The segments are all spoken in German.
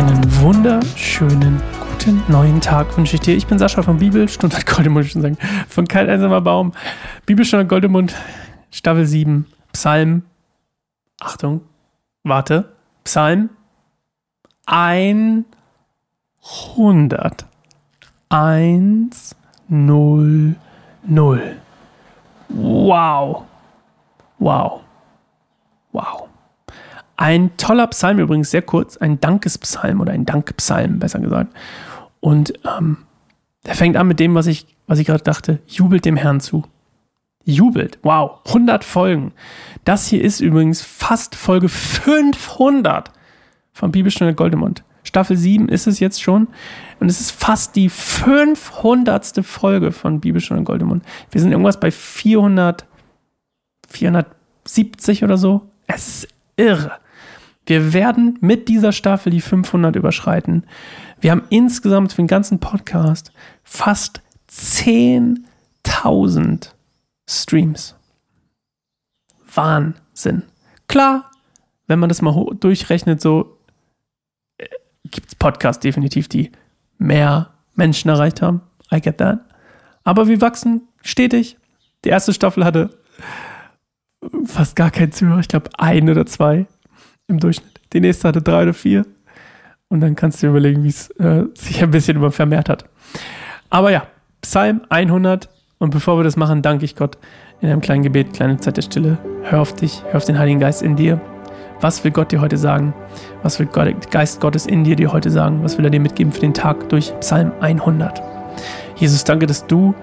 Einen wunderschönen guten neuen Tag wünsche ich dir. Ich bin Sascha von Bibelstunde Goldemund, ich schon sagen, von kein einsamer Baum. Bibelstunde Goldemund, Staffel 7, Psalm, Achtung, warte, Psalm 100. 1, 0, 0. Wow. Wow. Wow. Ein toller Psalm übrigens, sehr kurz, ein Dankespsalm oder ein Dankpsalm, besser gesagt. Und ähm, der fängt an mit dem, was ich, was ich gerade dachte, jubelt dem Herrn zu. Jubelt, wow, 100 Folgen. Das hier ist übrigens fast Folge 500 von Bibelstunde Goldemund. Staffel 7 ist es jetzt schon. Und es ist fast die 500. Folge von Bibelstunde Goldemund. Wir sind irgendwas bei 400, 470 oder so. Es ist irre. Wir werden mit dieser Staffel die 500 überschreiten. Wir haben insgesamt für den ganzen Podcast fast 10.000 Streams. Wahnsinn. Klar, wenn man das mal durchrechnet, so äh, gibt es Podcasts definitiv, die mehr Menschen erreicht haben. I get that. Aber wir wachsen stetig. Die erste Staffel hatte fast gar keinen Zuhörer. Ich glaube, ein oder zwei im Durchschnitt. Die nächste hatte drei oder vier. Und dann kannst du dir überlegen, wie es äh, sich ein bisschen über vermehrt hat. Aber ja, Psalm 100. Und bevor wir das machen, danke ich Gott in einem kleinen Gebet, kleine Zeit der Stille. Hör auf dich, hör auf den Heiligen Geist in dir. Was will Gott dir heute sagen? Was will Gott, Geist Gottes in dir dir heute sagen? Was will er dir mitgeben für den Tag durch Psalm 100? Jesus, danke, dass du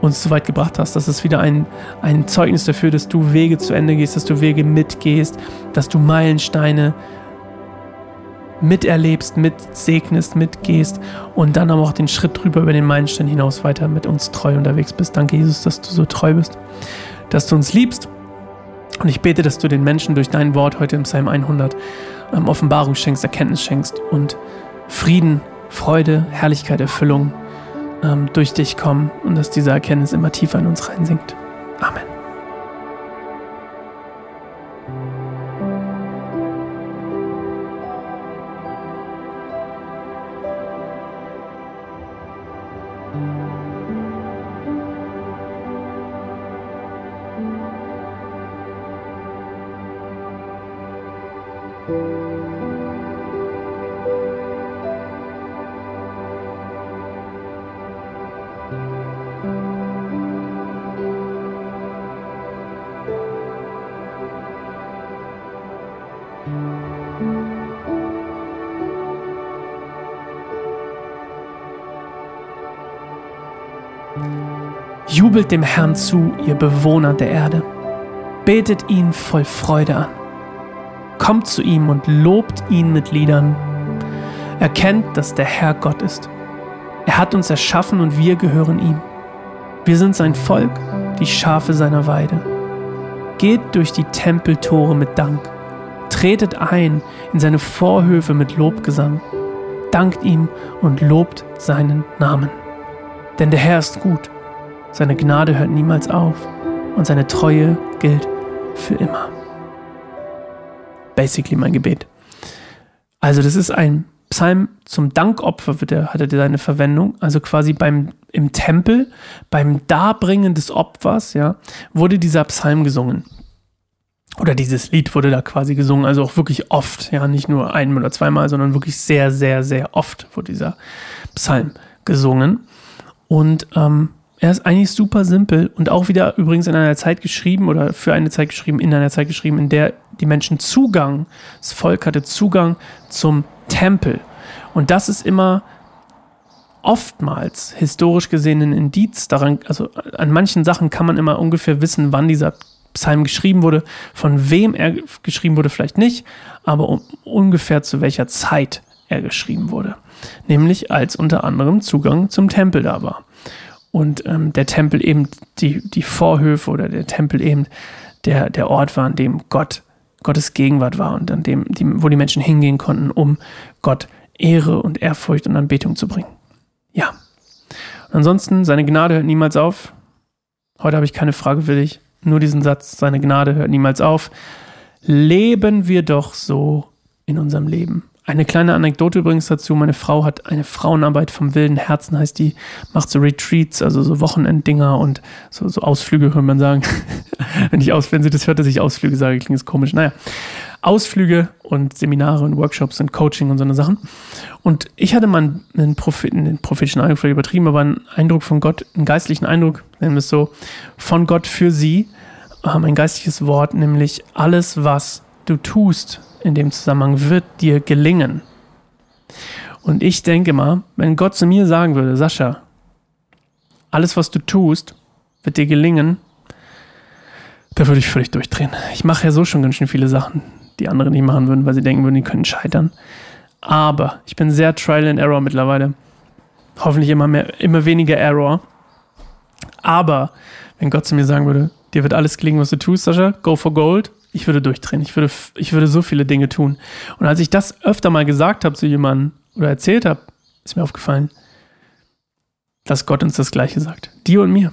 uns so weit gebracht hast. Das ist wieder ein, ein Zeugnis dafür, dass du Wege zu Ende gehst, dass du Wege mitgehst, dass du Meilensteine miterlebst, mitsegnest, mitgehst und dann aber auch den Schritt drüber über den Meilenstein hinaus weiter mit uns treu unterwegs bist. Danke, Jesus, dass du so treu bist, dass du uns liebst. Und ich bete, dass du den Menschen durch dein Wort heute im Psalm 100 ähm, Offenbarung schenkst, Erkenntnis schenkst und Frieden, Freude, Herrlichkeit, Erfüllung ähm, durch dich kommen und dass diese Erkenntnis immer tiefer in uns reinsinkt. Amen. Jubelt dem Herrn zu, ihr Bewohner der Erde. Betet ihn voll Freude an. Kommt zu ihm und lobt ihn mit Liedern. Erkennt, dass der Herr Gott ist. Er hat uns erschaffen und wir gehören ihm. Wir sind sein Volk, die Schafe seiner Weide. Geht durch die Tempeltore mit Dank. Tretet ein in seine Vorhöfe mit Lobgesang. Dankt ihm und lobt seinen Namen. Denn der Herr ist gut seine Gnade hört niemals auf und seine Treue gilt für immer. Basically mein Gebet. Also das ist ein Psalm zum Dankopfer, wird er, hatte seine Verwendung. Also quasi beim, im Tempel, beim Darbringen des Opfers, ja, wurde dieser Psalm gesungen. Oder dieses Lied wurde da quasi gesungen, also auch wirklich oft, ja, nicht nur ein oder zweimal, sondern wirklich sehr, sehr, sehr oft wurde dieser Psalm gesungen. Und ähm, er ist eigentlich super simpel und auch wieder übrigens in einer Zeit geschrieben oder für eine Zeit geschrieben, in einer Zeit geschrieben, in der die Menschen Zugang, das Volk hatte Zugang zum Tempel. Und das ist immer oftmals historisch gesehen ein Indiz daran, also an manchen Sachen kann man immer ungefähr wissen, wann dieser Psalm geschrieben wurde, von wem er geschrieben wurde, vielleicht nicht, aber um, ungefähr zu welcher Zeit er geschrieben wurde. Nämlich als unter anderem Zugang zum Tempel da war und ähm, der Tempel eben die, die Vorhöfe oder der Tempel eben der, der Ort war, an dem Gott, Gottes Gegenwart war und an dem, die, wo die Menschen hingehen konnten, um Gott Ehre und Ehrfurcht und Anbetung zu bringen. Ja. Und ansonsten, seine Gnade hört niemals auf. Heute habe ich keine Frage für dich, nur diesen Satz, seine Gnade hört niemals auf. Leben wir doch so in unserem Leben. Eine kleine Anekdote übrigens dazu. Meine Frau hat eine Frauenarbeit vom wilden Herzen, heißt die, macht so Retreats, also so Wochenenddinger und so, so Ausflüge, könnte man sagen. wenn, ich aus, wenn sie das hört, dass ich Ausflüge sage, klingt es komisch. Naja, Ausflüge und Seminare und Workshops und Coaching und so eine Sachen. Und ich hatte mal einen, Prophet, einen prophetischen Eindruck, vielleicht übertrieben, aber einen Eindruck von Gott, einen geistlichen Eindruck, nennen wir es so, von Gott für sie, ähm, ein geistliches Wort, nämlich alles, was du tust, in dem Zusammenhang wird dir gelingen. Und ich denke mal, wenn Gott zu mir sagen würde, Sascha, alles, was du tust, wird dir gelingen, da würde ich völlig durchdrehen. Ich mache ja so schon ganz schön viele Sachen, die andere nicht machen würden, weil sie denken würden, die können scheitern. Aber ich bin sehr Trial and Error mittlerweile. Hoffentlich immer mehr, immer weniger Error. Aber wenn Gott zu mir sagen würde, dir wird alles gelingen, was du tust, Sascha, go for gold, ich würde durchdrehen. Ich würde, ich würde so viele Dinge tun. Und als ich das öfter mal gesagt habe zu jemandem oder erzählt habe, ist mir aufgefallen, dass Gott uns das Gleiche sagt. Dir und mir.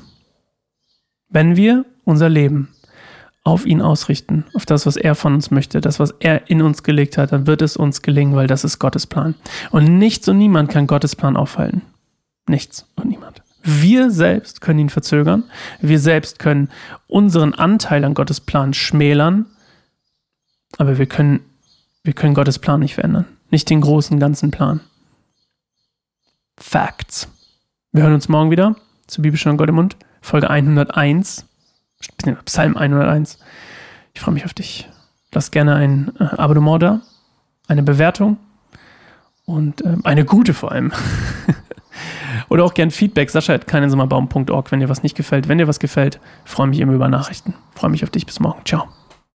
Wenn wir unser Leben auf ihn ausrichten, auf das, was er von uns möchte, das, was er in uns gelegt hat, dann wird es uns gelingen, weil das ist Gottes Plan. Und nichts und niemand kann Gottes Plan aufhalten. Nichts und niemand. Wir selbst können ihn verzögern. Wir selbst können unseren Anteil an Gottes Plan schmälern. Aber wir können, wir können Gottes Plan nicht verändern. Nicht den großen, ganzen Plan. Facts. Wir hören uns morgen wieder zu Bibelstunde Gott im Mund, Folge 101, Psalm 101. Ich freue mich auf dich. Lass gerne ein äh, Abonnement da, eine Bewertung und äh, eine gute vor allem. Oder auch gern Feedback. Sascha at keinensommerbaum.org, wenn dir was nicht gefällt. Wenn dir was gefällt, freue mich immer über Nachrichten. Freue mich auf dich. Bis morgen. Ciao.